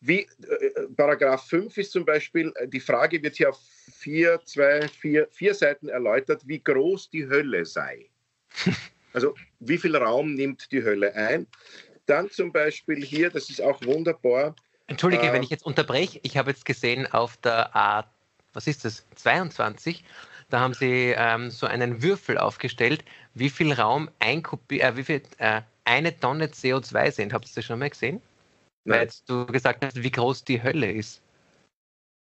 wie, äh, Paragraph 5 ist zum Beispiel, äh, die Frage wird hier auf vier, zwei, vier, vier Seiten erläutert, wie groß die Hölle sei. Also wie viel Raum nimmt die Hölle ein? Dann zum Beispiel hier, das ist auch wunderbar. Entschuldige, äh, wenn ich jetzt unterbreche, ich habe jetzt gesehen auf der A, was ist das, 22, da haben sie ähm, so einen Würfel aufgestellt, wie viel Raum ein Kubi, äh, wie viel, äh, eine Tonne CO2 sind. Habt ihr das schon mal gesehen? Weil du gesagt hast, wie groß die Hölle ist.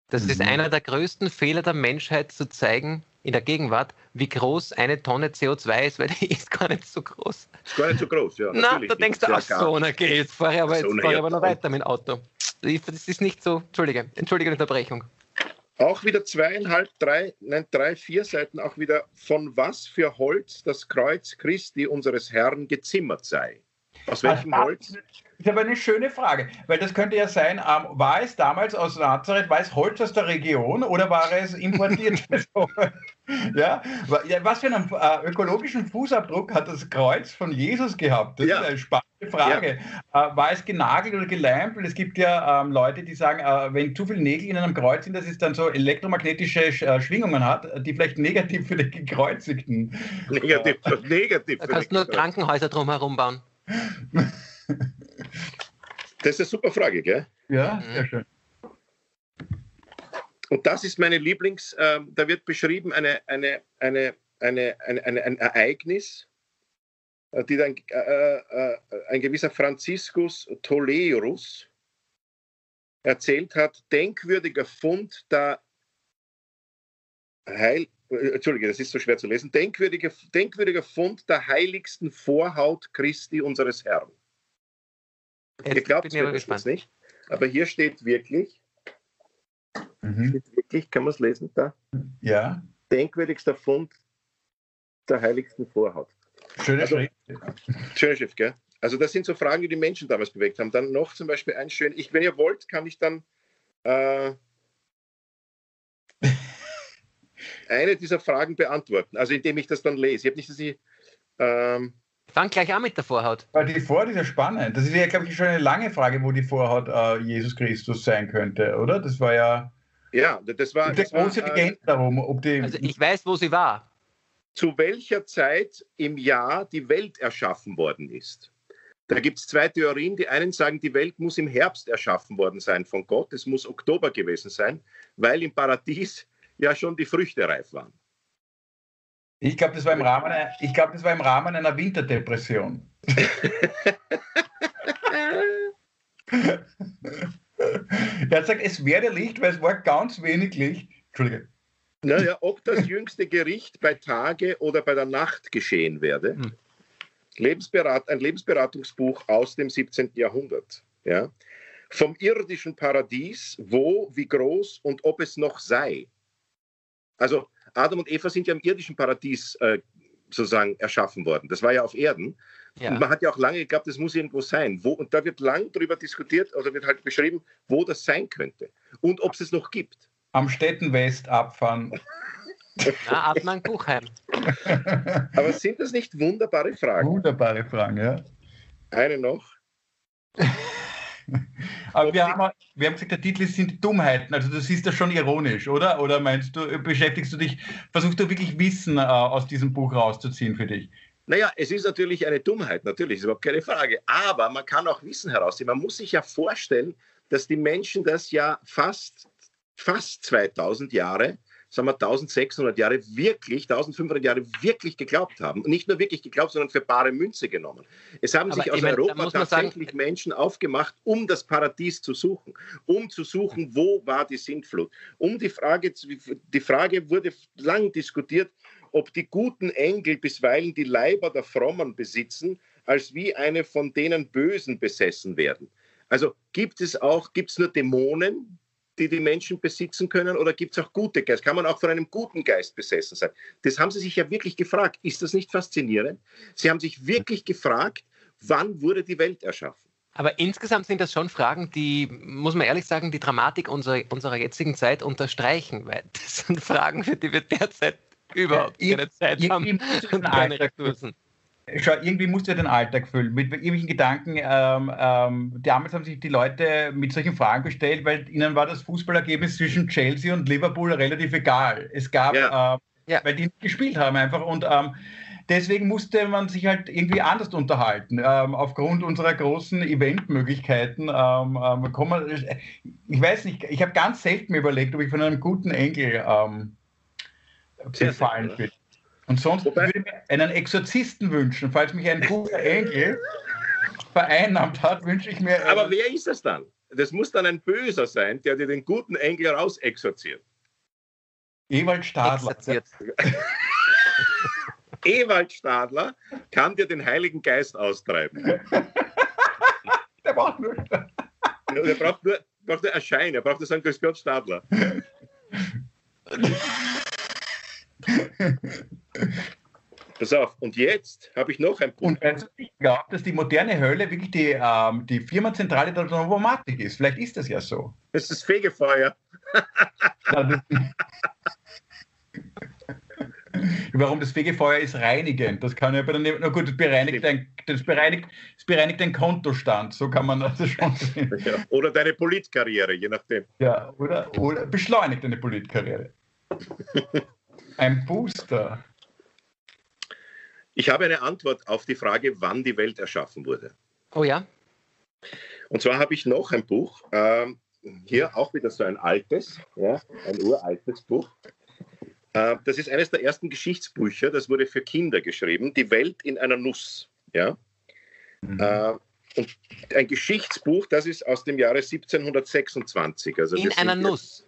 Das mhm. ist einer der größten Fehler der Menschheit zu zeigen, in der Gegenwart, wie groß eine Tonne CO2 ist, weil die ist gar nicht so groß. Ist gar nicht so groß, ja. Na, da denkst du, ach so, na okay, jetzt fahre ich aber, jetzt fahr ich aber noch weiter mit dem Auto. Das ist nicht so, Entschuldige, entschuldige die Unterbrechung. Auch wieder zweieinhalb, drei, nein, drei, vier Seiten auch wieder, von was für Holz das Kreuz Christi unseres Herrn gezimmert sei. Aus welchem Holz? Das ist aber eine schöne Frage, weil das könnte ja sein, ähm, war es damals aus Nazareth, war es Holz aus der Region oder war es importiert? ja? was für einen äh, ökologischen Fußabdruck hat das Kreuz von Jesus gehabt? Das ja. ist eine spannende Frage. Ja. Äh, war es genagelt oder geleimt? Weil es gibt ja ähm, Leute, die sagen, äh, wenn zu viele Nägel in einem Kreuz sind, dass es dann so elektromagnetische Sch äh, Schwingungen hat, die vielleicht negativ für den Gekreuzigten. Negativ, negativ. Da kannst du nur Krankenhäuser drumherum bauen. Das ist eine super Frage, gell? Ja, sehr schön. Und das ist meine Lieblings, äh, da wird beschrieben eine, eine, eine, eine, eine, eine ein Ereignis, äh, die dann äh, äh, ein gewisser Franziskus Tolerus erzählt hat, denkwürdiger Fund der Heil, äh, Entschuldige, das ist so schwer zu lesen, denkwürdiger, denkwürdiger Fund der heiligsten Vorhaut Christi unseres Herrn. Jetzt Ihr glaubt es nicht, aber hier steht wirklich, mhm. steht wirklich, kann man es lesen da? Ja. Denkwürdigster Fund der heiligsten Vorhaut. Schöne also, Schrift. Schöne Schrift, gell? Also das sind so Fragen, die die Menschen damals bewegt haben. Dann noch zum Beispiel ein schön, ich, wenn ihr wollt, kann ich dann äh, eine dieser Fragen beantworten, also indem ich das dann lese. Ich habe nicht, dass ich, ähm, Fang gleich an mit der Vorhaut. Weil die Vorhaut ist ja spannend. Das ist ja, glaube ich, schon eine lange Frage, wo die Vorhaut äh, Jesus Christus sein könnte, oder? Das war ja. Ja, das war. Große war, Legende darum, ob die. Also ich weiß, wo sie war. Zu welcher Zeit im Jahr die Welt erschaffen worden ist. Da gibt es zwei Theorien. Die einen sagen, die Welt muss im Herbst erschaffen worden sein von Gott. Es muss Oktober gewesen sein, weil im Paradies ja schon die Früchte reif waren. Ich glaube, das, war im Rahmen, ich glaub, das war im Rahmen einer Winterdepression. er hat gesagt, es wäre Licht, weil es war ganz wenig Licht. Entschuldige. Naja, ob das jüngste Gericht bei Tage oder bei der Nacht geschehen werde. Hm. Lebensberat, ein Lebensberatungsbuch aus dem 17. Jahrhundert. Ja? Vom irdischen Paradies, wo, wie groß und ob es noch sei. Also Adam und Eva sind ja im irdischen Paradies äh, sozusagen erschaffen worden. Das war ja auf Erden. Ja. Und man hat ja auch lange geglaubt, das muss irgendwo sein. Wo, und da wird lang darüber diskutiert, oder wird halt beschrieben, wo das sein könnte und ob es es noch gibt. Am Städtenwest abfahren. Na, Adman Buchheim. Aber sind das nicht wunderbare Fragen? Wunderbare Fragen, ja. Eine noch. Aber wir haben, wir haben gesagt, der Titel sind Dummheiten. Also du siehst das schon ironisch, oder? Oder meinst du, beschäftigst du dich, versuchst du wirklich Wissen äh, aus diesem Buch rauszuziehen für dich? Naja, es ist natürlich eine Dummheit, natürlich, ist überhaupt keine Frage. Aber man kann auch Wissen herausziehen. Man muss sich ja vorstellen, dass die Menschen das ja fast, fast 2000 Jahre sagen wir, 1600 Jahre wirklich, 1500 Jahre wirklich geglaubt haben. Und nicht nur wirklich geglaubt, sondern für bare Münze genommen. Es haben Aber sich aus meine, Europa tatsächlich sagen, Menschen aufgemacht, um das Paradies zu suchen, um zu suchen, wo war die Sintflut. Um die Frage, die Frage wurde lang diskutiert, ob die guten Engel bisweilen die Leiber der Frommen besitzen, als wie eine von denen Bösen besessen werden. Also gibt es auch, gibt es nur Dämonen, die die Menschen besitzen können oder gibt es auch gute Geister? Kann man auch von einem guten Geist besessen sein? Das haben sie sich ja wirklich gefragt. Ist das nicht faszinierend? Sie haben sich wirklich gefragt, wann wurde die Welt erschaffen? Aber insgesamt sind das schon Fragen, die, muss man ehrlich sagen, die Dramatik unserer, unserer jetzigen Zeit unterstreichen, weil das sind Fragen, für die wir derzeit überhaupt keine Zeit haben und keine Ressourcen. Schau, irgendwie musst du ja den Alltag füllen mit irgendwelchen Gedanken. Ähm, ähm, damals haben sich die Leute mit solchen Fragen gestellt, weil ihnen war das Fußballergebnis zwischen Chelsea und Liverpool relativ egal. Es gab, ja. Ähm, ja. weil die nicht gespielt haben einfach und ähm, deswegen musste man sich halt irgendwie anders unterhalten. Ähm, aufgrund unserer großen Eventmöglichkeiten ähm, ähm, kommen, ich weiß nicht, ich habe ganz selten mir überlegt, ob ich von einem guten Enkel ähm, befallen bin. Und sonst Wobei, würde ich mir einen Exorzisten wünschen. Falls mich ein guter Engel vereinnahmt hat, wünsche ich mir. Aber wer ist das dann? Das muss dann ein Böser sein, der dir den guten Engel rausexorziert. Ewald Stadler. Ewald Stadler kann dir den Heiligen Geist austreiben. der braucht nur. Der braucht nur, braucht nur erscheinen, er braucht nur sagen, Grüß Gott Stadler. Pass auf, und jetzt habe ich noch ein Punkt. Und ich glaube, dass die moderne Hölle wirklich die, ähm, die Firmenzentrale der Novomatik ist. Vielleicht ist das ja so. Das ist Fegefeuer. Warum das Fegefeuer ist reinigend. Das kann ja bei der Na gut, das bereinigt, dein, das, bereinigt, das bereinigt den Kontostand. So kann man das schon sehen. Ja, oder deine Politkarriere, je nachdem. Ja, oder, oder beschleunigt deine Politkarriere. Ein Booster. Ich habe eine Antwort auf die Frage, wann die Welt erschaffen wurde. Oh ja. Und zwar habe ich noch ein Buch, äh, hier auch wieder so ein altes, ja, ein uraltes Buch. Äh, das ist eines der ersten Geschichtsbücher, das wurde für Kinder geschrieben, Die Welt in einer Nuss. Ja? Mhm. Äh, und ein Geschichtsbuch, das ist aus dem Jahre 1726. Also in einer Nuss.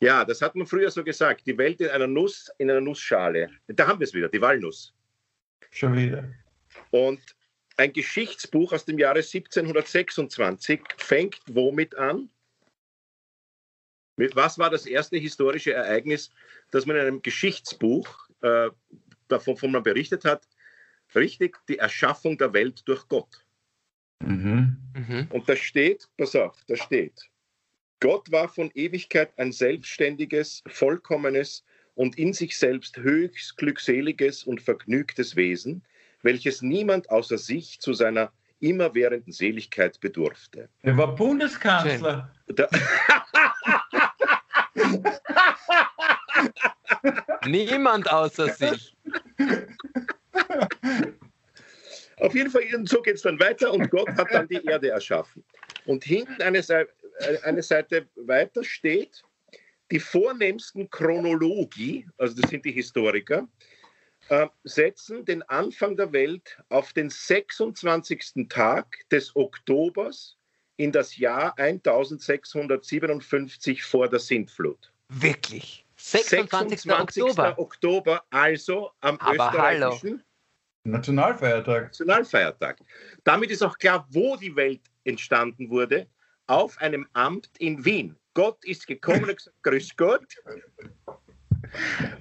Ja, das hat man früher so gesagt. Die Welt in einer Nuss, in einer Nussschale. Da haben wir es wieder, die Walnuss. Schon wieder. Und ein Geschichtsbuch aus dem Jahre 1726 fängt womit an? Mit was war das erste historische Ereignis, das man in einem Geschichtsbuch, äh, davon, wovon man berichtet hat? Richtig, die Erschaffung der Welt durch Gott. Mhm. Mhm. Und da steht, pass auf, da steht, Gott war von Ewigkeit ein selbstständiges, vollkommenes und in sich selbst höchst glückseliges und vergnügtes Wesen, welches niemand außer sich zu seiner immerwährenden Seligkeit bedurfte. Er war Bundeskanzler. Niemand außer sich. Auf jeden Fall, so geht es dann weiter und Gott hat dann die Erde erschaffen. Und hinten eine, Seite, eine Seite weiter steht, die vornehmsten Chronologie, also das sind die Historiker, äh, setzen den Anfang der Welt auf den 26. Tag des Oktobers in das Jahr 1657 vor der Sintflut. Wirklich. 26. 26. Oktober. Oktober, also am Aber österreichischen Nationalfeiertag. Nationalfeiertag. Damit ist auch klar, wo die Welt entstanden wurde, auf einem Amt in Wien. Gott ist gekommen und hat gesagt, grüß Gott.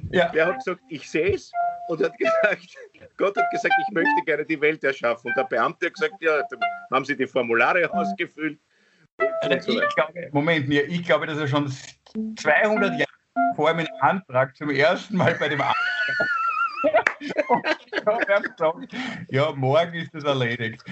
Ja. Er hat gesagt, ich sehe es und hat gesagt, Gott hat gesagt, ich möchte gerne die Welt erschaffen. Und der Beamte hat gesagt, ja, dann haben sie die Formulare ausgefüllt. Also so glaube, Moment, mir, ich glaube, dass er schon 200 Jahre vor meinem Antrag zum ersten Mal bei dem Antrag ja, morgen ist das erledigt.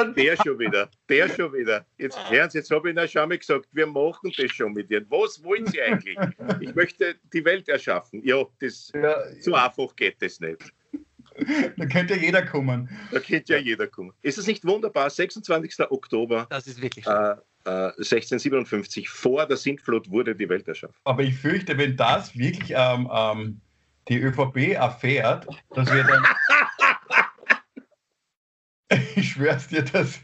Und Der schon wieder, der schon wieder. Jetzt hören Sie, jetzt habe ich Ihnen schon mal gesagt, wir machen das schon mit Ihnen. Was wollen Sie eigentlich? Ich möchte die Welt erschaffen. Ja, das, ja, so einfach geht das nicht. da könnte ja jeder kommen. Da könnte ja jeder kommen. Ist es nicht wunderbar? 26. Oktober Das ist wirklich schön. äh, äh, 1657, vor der Sintflut wurde die Welt erschaffen. Aber ich fürchte, wenn das wirklich ähm, ähm, die ÖVP erfährt, dass wir dann. ich schwör's dir, dass.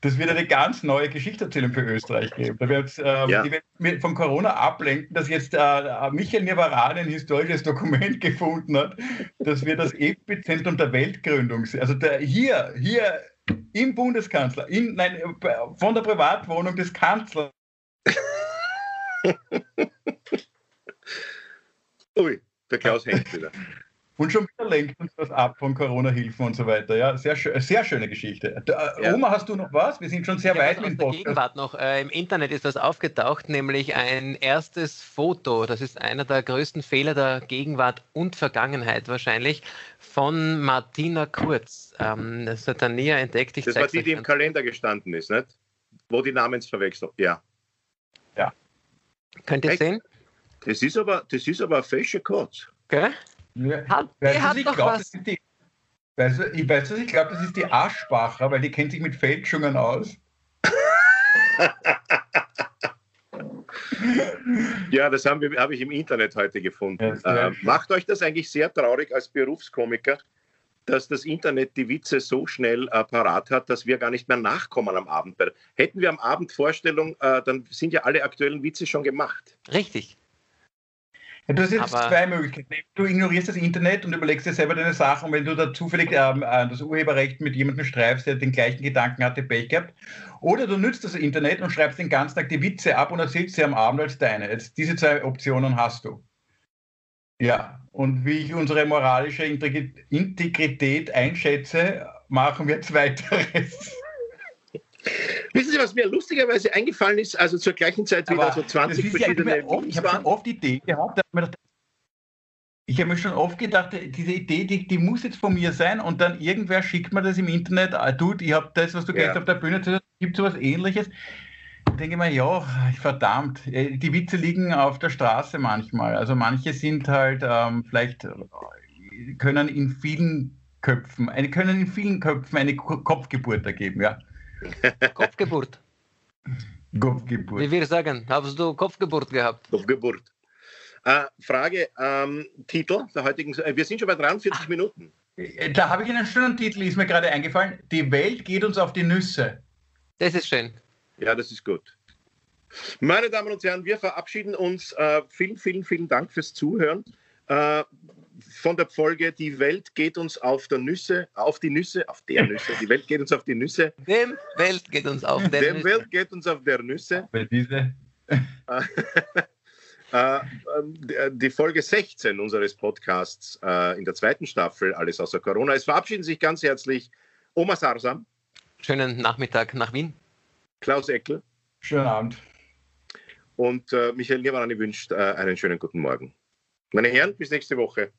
Das wird eine ganz neue Geschichterzählung für Österreich geben. Da wird ähm, Ja. mit- von Corona ablenken, dass jetzt äh, Michael Nivarani ein historisches Dokument gefunden hat, dass wir das Epizentrum der Weltgründung sind. Also der, hier, hier im Bundeskanzler, in, nein, von der Privatwohnung des Kanzlers. Ui, der Klaus hängt wieder. Und schon wieder lenkt uns das ab von Corona-Hilfen und so weiter. Ja, sehr, sehr schöne Geschichte. Da, Ja. Oma, hast du noch was? Wir sind schon sehr Ich habe weit mit dem der Podcast. Gegenwart noch. Äh, Im Internet ist das aufgetaucht, nämlich ein erstes Foto. Das ist einer der größten Fehler der Gegenwart und Vergangenheit wahrscheinlich von Martina Kurz. Ähm, das hat näher entdeckt. Ich Das war die, die im Kalender gestanden ist, nicht? Wo die Namensverwechslung. Ja. Könnt ihr Echt? sehen? Das ist aber, das ist aber ein fescher Kotz. Gell? Ja. Hat, Weißt der du, hat ich doch glaub, was. das ist die, weißt ich weiß, ich glaube, das ist die Aschbacher, weil die kennt sich mit Fälschungen aus. Ja, das haben wir- habe ich im Internet heute gefunden. Ja, äh, macht euch das eigentlich sehr traurig als Berufskomiker, dass das Internet die Witze so schnell äh, parat hat, dass wir gar nicht mehr nachkommen am Abend. Hätten wir am Abend Vorstellung, äh, dann sind ja alle aktuellen Witze schon gemacht. Richtig. Ja, du hast jetzt Aber- zwei Möglichkeiten. Du ignorierst das Internet und überlegst dir selber deine Sachen. Und wenn du da zufällig ähm, äh, das Urheberrecht mit jemandem streifst, der den gleichen Gedanken hatte, Pech gehabt. Oder du nützt das Internet und schreibst den ganzen Tag die Witze ab und erzählst sie am Abend als deine. Jetzt, diese zwei Optionen hast du. Ja, und wie ich unsere moralische Integri- Integrität einschätze, machen wir zweiteres. Wissen Sie, was mir lustigerweise eingefallen ist? Also zur gleichen Zeit wieder so 20 das ist ja verschiedene immer oft, ich habe schon oft die Idee gehabt, ich habe mir schon oft gedacht, diese Idee, die, die muss jetzt von mir sein und dann irgendwer schickt mir das im Internet, ah, Dude, ich habe das, was du Ja. gestern auf der Bühne gesagt hast, gibt sowas ähnliches. Ich denke mir, ja, verdammt, äh, die Witze liegen auf der Straße manchmal. Also manche sind halt ähm, vielleicht, äh, können in vielen Köpfen, eine, können in vielen Köpfen eine Ko- Kopfgeburt ergeben, ja. Kopfgeburt. Kopfgeburt. Wie wir sagen, hast du Kopfgeburt gehabt? Auf Geburt. Äh, Frage, ähm, Titel der heutigen, äh, wir sind schon bei 43 Minuten. Da habe ich einen schönen Titel, ist mir gerade eingefallen. Die Welt geht uns auf die Nüsse. Das ist schön. Ja, das ist gut. Meine Damen und Herren, wir verabschieden uns. Äh, vielen, vielen, vielen Dank fürs Zuhören. Äh, von der Folge Die Welt geht uns auf der Nüsse, auf die Nüsse, auf der Nüsse. Die Welt geht uns auf die Nüsse. Dem Welt geht uns auf Der den Welt geht uns auf der Nüsse. Weil diese Äh, ähm, die- Folge 16 unseres Podcasts äh, in der zweiten Staffel, alles außer Corona. Es verabschieden sich ganz herzlich Oma Sarsam, schönen Nachmittag nach Wien. Klaus Eckel schönen Abend. und äh, Michael Nierwarani wünscht äh, einen schönen guten Morgen. Meine Herren, bis nächste Woche.